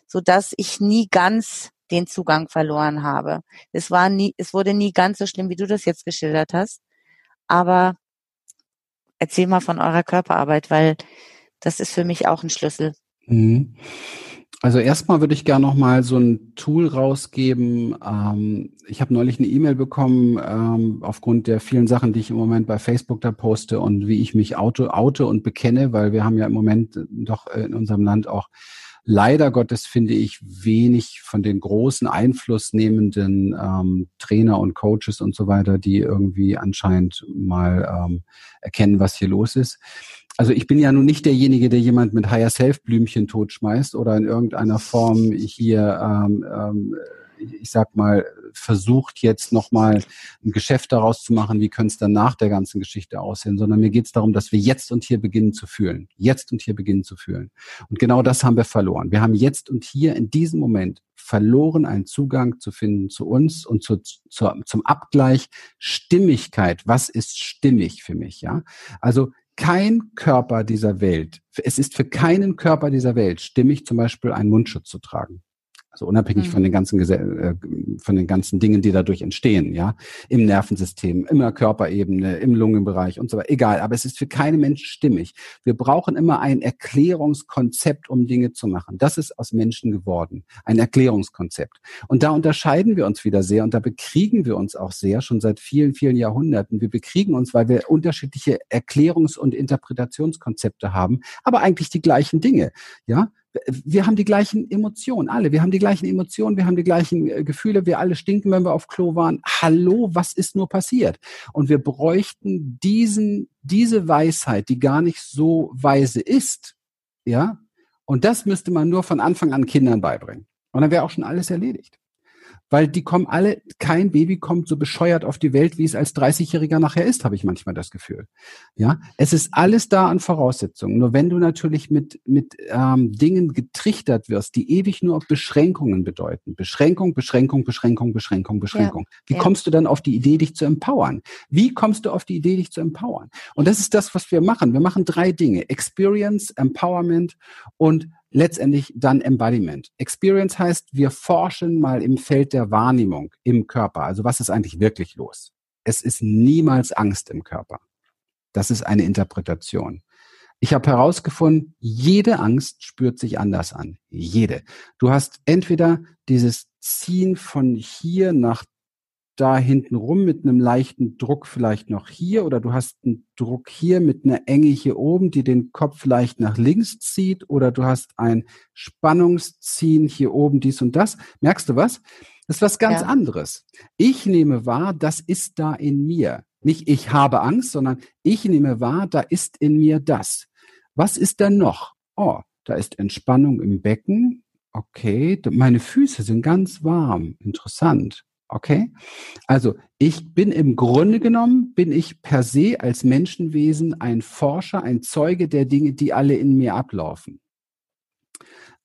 so dass ich nie ganz den Zugang verloren habe. Es war nie, es wurde nie ganz so schlimm, wie du das jetzt geschildert hast. Aber erzähl mal von eurer Körperarbeit, weil das ist für mich auch ein Schlüssel. Mhm. Also erstmal würde ich gerne noch mal so ein Tool rausgeben. Ähm, ich habe neulich eine E-Mail bekommen ähm, aufgrund der vielen Sachen, die ich im Moment bei Facebook da poste und wie ich mich auto, oute und bekenne, weil wir haben ja im Moment doch in unserem Land auch leider Gottes finde ich wenig von den großen einflussnehmenden ähm, Trainer und Coaches und so weiter, die irgendwie anscheinend mal ähm, erkennen, was hier los ist. Also ich bin ja nun nicht derjenige, der jemand mit Higher Self Blümchen totschmeißt oder in irgendeiner Form hier ähm, ähm, ich sag mal, versucht jetzt nochmal ein Geschäft daraus zu machen, wie könnte es dann nach der ganzen Geschichte aussehen, sondern mir geht es darum, dass wir jetzt und hier beginnen zu fühlen. Jetzt und hier beginnen zu fühlen. Und genau das haben wir verloren. Wir haben jetzt und hier in diesem Moment verloren, einen Zugang zu finden zu uns und zu, zu, zum Abgleich Stimmigkeit. Was ist stimmig für mich? Ja, also kein Körper dieser Welt, es ist für keinen Körper dieser Welt stimmig, zum Beispiel einen Mundschutz zu tragen. Also unabhängig mhm. von den ganzen äh, von den ganzen Dingen, die dadurch entstehen, ja, im Nervensystem, immer Körperebene, im Lungenbereich und so weiter. Egal, aber es ist für keinen Menschen stimmig. Wir brauchen immer ein Erklärungskonzept, um Dinge zu machen. Das ist aus Menschen geworden, ein Erklärungskonzept. Und da unterscheiden wir uns wieder sehr und da bekriegen wir uns auch sehr schon seit vielen, vielen Jahrhunderten. Wir bekriegen uns, weil wir unterschiedliche Erklärungs- und Interpretationskonzepte haben, aber eigentlich die gleichen Dinge, ja wir haben die gleichen Emotionen, alle. Wir haben die gleichen Emotionen, wir haben die gleichen äh, Gefühle, wir alle stinken, wenn wir auf Klo waren. Hallo, was ist nur passiert? Und wir bräuchten diesen, diese Weisheit, die gar nicht so weise ist, ja. Und das müsste man nur von Anfang an Kindern beibringen. Und dann wäre auch schon alles erledigt weil die kommen alle, kein Baby kommt so bescheuert auf die Welt, wie es als 30-Jähriger nachher ist, habe ich manchmal das Gefühl. Ja, es ist alles da an Voraussetzungen. Nur wenn du natürlich mit mit ähm, Dingen getrichtert wirst, die ewig nur auf Beschränkungen bedeuten, Beschränkung, Beschränkung, Beschränkung, Beschränkung, Beschränkung. Ja, wie ja. kommst du dann auf die Idee, dich zu empowern? Wie kommst du auf die Idee, dich zu empowern? Und das ist das, was wir machen. Wir machen drei Dinge: Experience, Empowerment und letztendlich dann Embodiment. Experience heißt, wir forschen mal im Feld der Wahrnehmung im Körper. Also was ist eigentlich wirklich los? Es ist niemals Angst im Körper. Das ist eine Interpretation. Ich habe herausgefunden, jede Angst spürt sich anders an. Jede. Du hast entweder dieses Ziehen von hier nach da hinten rum mit einem leichten Druck vielleicht noch hier oder du hast einen Druck hier mit einer Enge hier oben, die den Kopf leicht nach links zieht oder du hast ein Spannungsziehen hier oben, dies und das. Merkst du was? Das ist was ganz ja. anderes. Ich nehme wahr, das ist da in mir. Nicht ich habe Angst, sondern ich nehme wahr, da ist in mir das. Was ist da noch? Oh, da ist Entspannung im Becken. Okay, meine Füße sind ganz warm. Interessant. Okay? Also ich bin im Grunde genommen, bin ich per se als Menschenwesen ein Forscher, ein Zeuge der Dinge, die alle in mir ablaufen.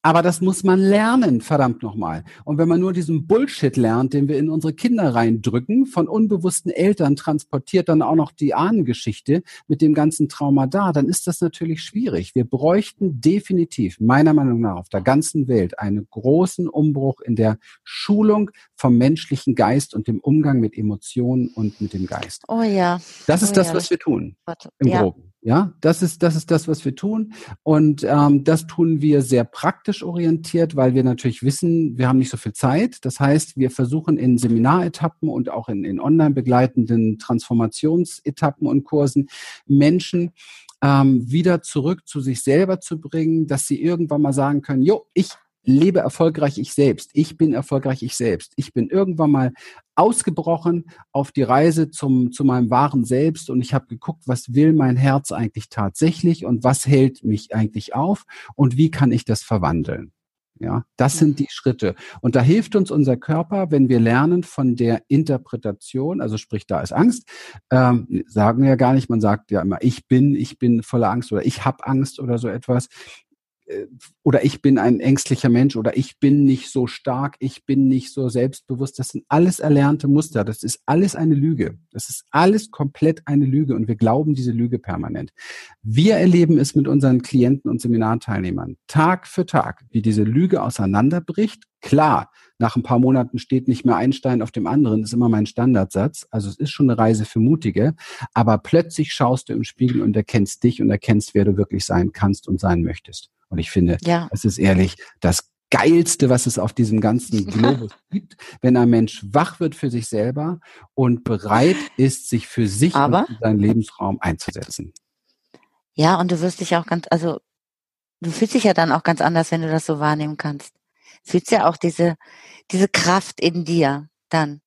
Aber das muss man lernen, verdammt nochmal. Und wenn man nur diesen Bullshit lernt, den wir in unsere Kinder reindrücken, von unbewussten Eltern transportiert dann auch noch die Ahnengeschichte mit dem ganzen Trauma da, dann ist das natürlich schwierig. Wir bräuchten definitiv, meiner Meinung nach, auf der ganzen Welt einen großen Umbruch in der Schulung vom menschlichen Geist und dem Umgang mit Emotionen und mit dem Geist. Oh ja. Das ist oh das, ja. was wir tun. Im ja. Groben. Ja, das ist, das ist das, was wir tun. Und ähm, das tun wir sehr praktisch orientiert, weil wir natürlich wissen, wir haben nicht so viel Zeit. Das heißt, wir versuchen in Seminaretappen und auch in, in online begleitenden Transformationsetappen und Kursen Menschen ähm, wieder zurück zu sich selber zu bringen, dass sie irgendwann mal sagen können, jo, ich lebe erfolgreich ich selbst. Ich bin erfolgreich ich selbst. Ich bin irgendwann mal ausgebrochen auf die Reise zum, zu meinem wahren Selbst und ich habe geguckt, was will mein Herz eigentlich tatsächlich und was hält mich eigentlich auf und wie kann ich das verwandeln. Ja, das sind die Schritte. Und da hilft uns unser Körper, wenn wir lernen von der Interpretation, also sprich, da ist Angst, ähm, sagen wir ja gar nicht, man sagt ja immer, ich bin, ich bin voller Angst oder ich habe Angst oder so etwas. Oder ich bin ein ängstlicher Mensch oder ich bin nicht so stark, ich bin nicht so selbstbewusst. Das sind alles erlernte Muster. Das ist alles eine Lüge. Das ist alles komplett eine Lüge und wir glauben diese Lüge permanent. Wir erleben es mit unseren Klienten und Seminarteilnehmern Tag für Tag, wie diese Lüge auseinanderbricht. Klar, nach ein paar Monaten steht nicht mehr ein Stein auf dem anderen, ist immer mein Standardsatz. Also es ist schon eine Reise für Mutige, aber plötzlich schaust du im Spiegel und erkennst dich und erkennst, wer du wirklich sein kannst und sein möchtest. Und ich finde, ja. es ist ehrlich, das Geilste, was es auf diesem ganzen Globus gibt, wenn ein Mensch wach wird für sich selber und bereit ist, sich für sich Aber, und seinen Lebensraum einzusetzen. Ja, und du wirst dich auch ganz, also du fühlst dich ja dann auch ganz anders, wenn du das so wahrnehmen kannst. Fühlst ja auch diese, diese Kraft in dir dann.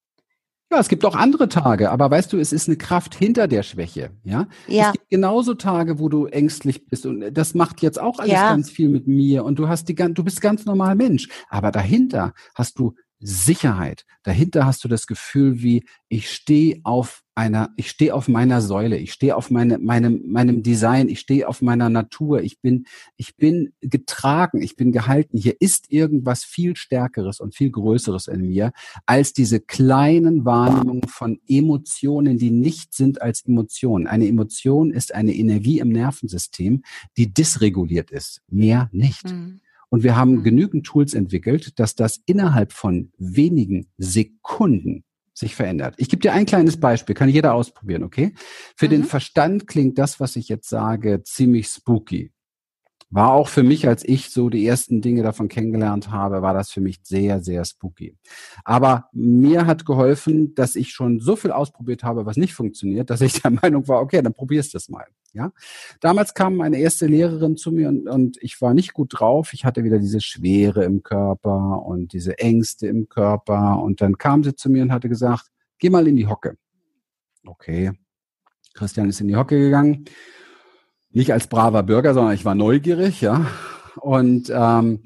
Ja, es gibt auch andere Tage, aber weißt du, es ist eine Kraft hinter der Schwäche, ja? ja. Es gibt genauso Tage, wo du ängstlich bist und das macht jetzt auch alles ja. ganz viel mit mir und du hast die du bist ganz normal Mensch, aber dahinter hast du Sicherheit. Dahinter hast du das Gefühl wie, ich stehe auf einer, ich stehe auf meiner Säule, ich stehe auf meine, meinem, meinem Design, ich stehe auf meiner Natur, ich bin, ich bin getragen, ich bin gehalten. Hier ist irgendwas viel Stärkeres und viel Größeres in mir als diese kleinen Wahrnehmungen von Emotionen, die nicht sind als Emotionen. Eine Emotion ist eine Energie im Nervensystem, die dysreguliert ist. Mehr nicht. Mhm. Und wir haben mhm. genügend Tools entwickelt, dass das innerhalb von wenigen Sekunden sich verändert. Ich gebe dir ein kleines Beispiel, kann jeder ausprobieren, okay? Für mhm. den Verstand klingt das, was ich jetzt sage, ziemlich spooky. War auch für mich, als ich so die ersten Dinge davon kennengelernt habe, war das für mich sehr, sehr spooky. Aber mir hat geholfen, dass ich schon so viel ausprobiert habe, was nicht funktioniert, dass ich der Meinung war, okay, dann probierst du es mal. Ja, damals kam meine erste Lehrerin zu mir und, und ich war nicht gut drauf. Ich hatte wieder diese Schwere im Körper und diese Ängste im Körper. Und dann kam sie zu mir und hatte gesagt, geh mal in die Hocke. Okay. Christian ist in die Hocke gegangen nicht als braver Bürger, sondern ich war neugierig, ja. Und, ähm,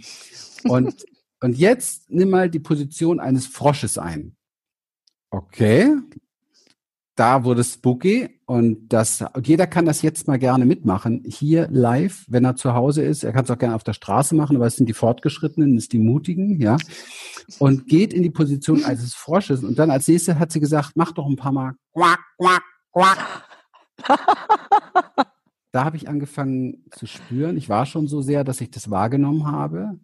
und, und jetzt nimm mal die Position eines Frosches ein. Okay. Da wurde spooky und das, und jeder kann das jetzt mal gerne mitmachen. Hier live, wenn er zu Hause ist. Er kann es auch gerne auf der Straße machen, aber es sind die Fortgeschrittenen, es sind die Mutigen, ja. Und geht in die Position eines Frosches. Und dann als nächstes hat sie gesagt, mach doch ein paar Mal quack, quack, quack. da habe ich angefangen zu spüren. Ich war schon so sehr, dass ich das wahrgenommen habe.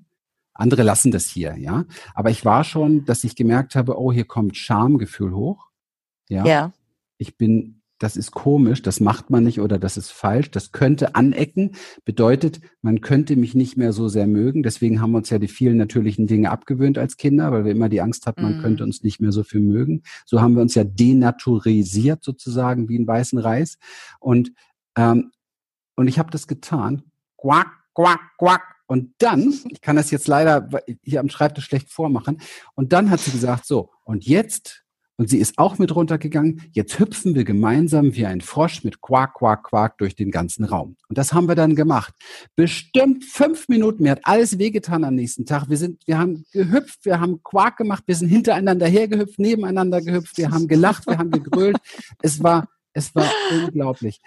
Andere lassen das hier, ja. Aber ich war schon, dass ich gemerkt habe, oh, hier kommt Schamgefühl hoch. Ja. ja. Ich bin, das ist komisch, das macht man nicht oder das ist falsch. Das könnte anecken. Bedeutet, man könnte mich nicht mehr so sehr mögen. Deswegen haben wir uns ja die vielen natürlichen Dinge abgewöhnt als Kinder, weil wir immer die Angst hatten, man mm. könnte uns nicht mehr so viel mögen. So haben wir uns ja denaturisiert sozusagen wie ein weißen Reis. Und ähm, und ich habe das getan. Quack, quack, quack. Und dann, ich kann das jetzt leider hier am Schreibtisch schlecht vormachen, und dann hat sie gesagt, so, und jetzt, und sie ist auch mit runtergegangen, jetzt hüpfen wir gemeinsam wie ein Frosch mit Quack, Quack, Quack durch den ganzen Raum. Und das haben wir dann gemacht. Bestimmt fünf Minuten, mir hat alles wehgetan am nächsten Tag. Wir sind, wir haben gehüpft, wir haben Quack gemacht, wir sind hintereinander hergehüpft, nebeneinander gehüpft, wir haben gelacht, wir haben gegrölt. Es war, es war unglaublich.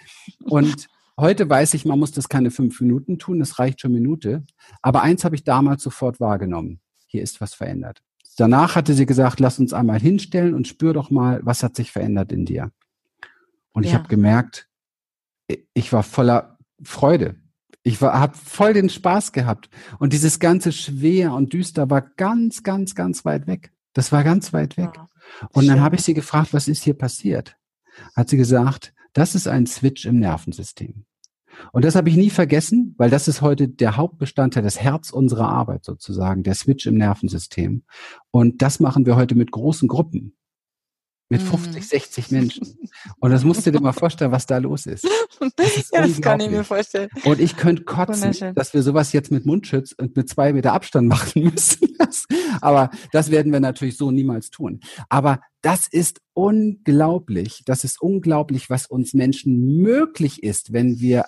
Und Heute weiß ich, man muss das keine fünf Minuten tun, das reicht schon Minute. Aber eins habe ich damals sofort wahrgenommen. Hier ist was verändert. Danach hatte sie gesagt, lass uns einmal hinstellen und spür doch mal, was hat sich verändert in dir. Und ja. ich habe gemerkt, ich war voller Freude. Ich habe voll den Spaß gehabt. Und dieses ganze schwer und düster war ganz, ganz, ganz weit weg. Das war ganz weit weg. Ja. Und dann habe ich sie gefragt, was ist hier passiert? Hat sie gesagt, das ist ein Switch im Nervensystem. Und das habe ich nie vergessen, weil das ist heute der Hauptbestandteil, das Herz unserer Arbeit sozusagen, der Switch im Nervensystem. Und das machen wir heute mit großen Gruppen. Mit 50, mhm. 60 Menschen. Und das musst du dir mal vorstellen, was da los ist. Das ist ja, das kann ich mir vorstellen. Und ich könnte kotzen, dass wir sowas jetzt mit Mundschutz und mit zwei Meter Abstand machen müssen. Aber das werden wir natürlich so niemals tun. Aber das ist unglaublich. Das ist unglaublich, was uns Menschen möglich ist, wenn wir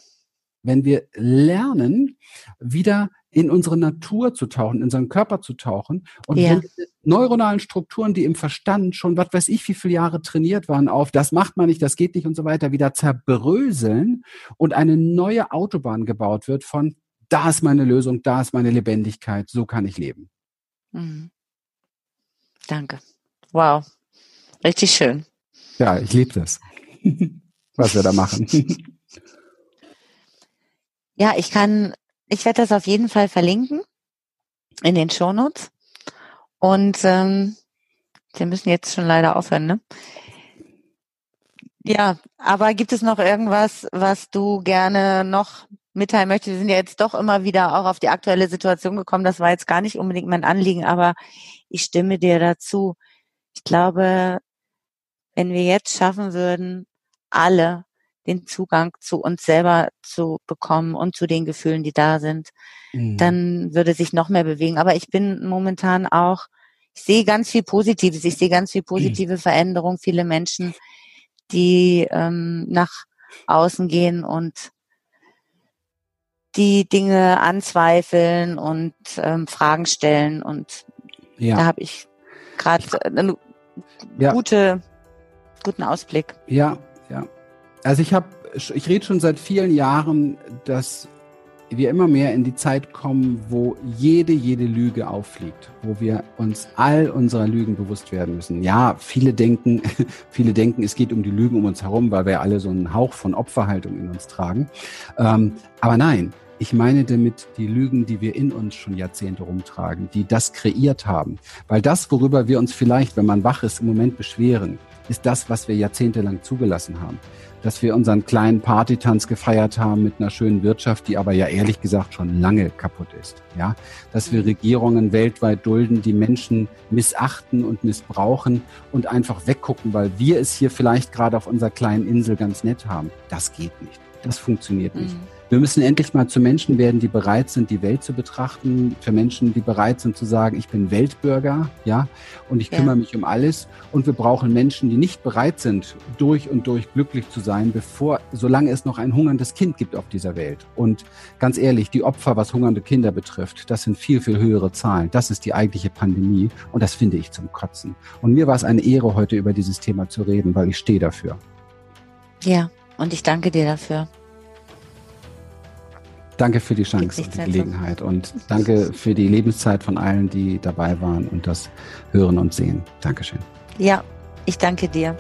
wenn wir lernen, wieder in unsere Natur zu tauchen, in unseren Körper zu tauchen und ja. neuronalen Strukturen, die im Verstand schon, was weiß ich, wie viele Jahre trainiert waren auf, das macht man nicht, das geht nicht und so weiter, wieder zerbröseln und eine neue Autobahn gebaut wird von, da ist meine Lösung, da ist meine Lebendigkeit, so kann ich leben. Mhm. Danke. Wow. Richtig schön. Ja, ich liebe das, was wir da machen. Ja, ich kann, ich werde das auf jeden Fall verlinken in den Shownotes. Und ähm, wir müssen jetzt schon leider aufhören, ne? Ja, aber gibt es noch irgendwas, was du gerne noch mitteilen möchtest? Wir sind ja jetzt doch immer wieder auch auf die aktuelle Situation gekommen. Das war jetzt gar nicht unbedingt mein Anliegen, aber ich stimme dir dazu. Ich glaube, wenn wir jetzt schaffen würden, alle den Zugang zu uns selber zu bekommen und zu den Gefühlen, die da sind, mhm. dann würde sich noch mehr bewegen. Aber ich bin momentan auch, ich sehe ganz viel Positives, ich sehe ganz viel positive mhm. Veränderung, viele Menschen, die ähm, nach außen gehen und die Dinge anzweifeln und ähm, Fragen stellen und ja. da habe ich gerade einen ja. gute, guten Ausblick. Ja, ja. Also ich habe, ich rede schon seit vielen Jahren, dass wir immer mehr in die Zeit kommen, wo jede, jede Lüge auffliegt, wo wir uns all unserer Lügen bewusst werden müssen. Ja, viele denken, viele denken, es geht um die Lügen um uns herum, weil wir alle so einen Hauch von Opferhaltung in uns tragen. Ähm, aber nein, ich meine damit die Lügen, die wir in uns schon Jahrzehnte rumtragen, die das kreiert haben. Weil das, worüber wir uns vielleicht, wenn man wach ist, im Moment beschweren, ist das, was wir jahrzehntelang zugelassen haben dass wir unseren kleinen Partytanz gefeiert haben mit einer schönen Wirtschaft, die aber ja ehrlich gesagt schon lange kaputt ist. Ja, dass wir Regierungen weltweit dulden, die Menschen missachten und missbrauchen und einfach weggucken, weil wir es hier vielleicht gerade auf unserer kleinen Insel ganz nett haben. Das geht nicht. Das funktioniert nicht. Mhm. Wir müssen endlich mal zu Menschen werden, die bereit sind, die Welt zu betrachten, für Menschen, die bereit sind zu sagen, ich bin Weltbürger, ja, und ich kümmere ja. mich um alles. Und wir brauchen Menschen, die nicht bereit sind, durch und durch glücklich zu sein, bevor, solange es noch ein hungerndes Kind gibt auf dieser Welt. Und ganz ehrlich, die Opfer, was hungernde Kinder betrifft, das sind viel, viel höhere Zahlen. Das ist die eigentliche Pandemie und das finde ich zum Kotzen. Und mir war es eine Ehre, heute über dieses Thema zu reden, weil ich stehe dafür. Ja, und ich danke dir dafür. Danke für die Chance und die Gelegenheit und danke für die Lebenszeit von allen, die dabei waren und das hören und sehen. Dankeschön. Ja, ich danke dir.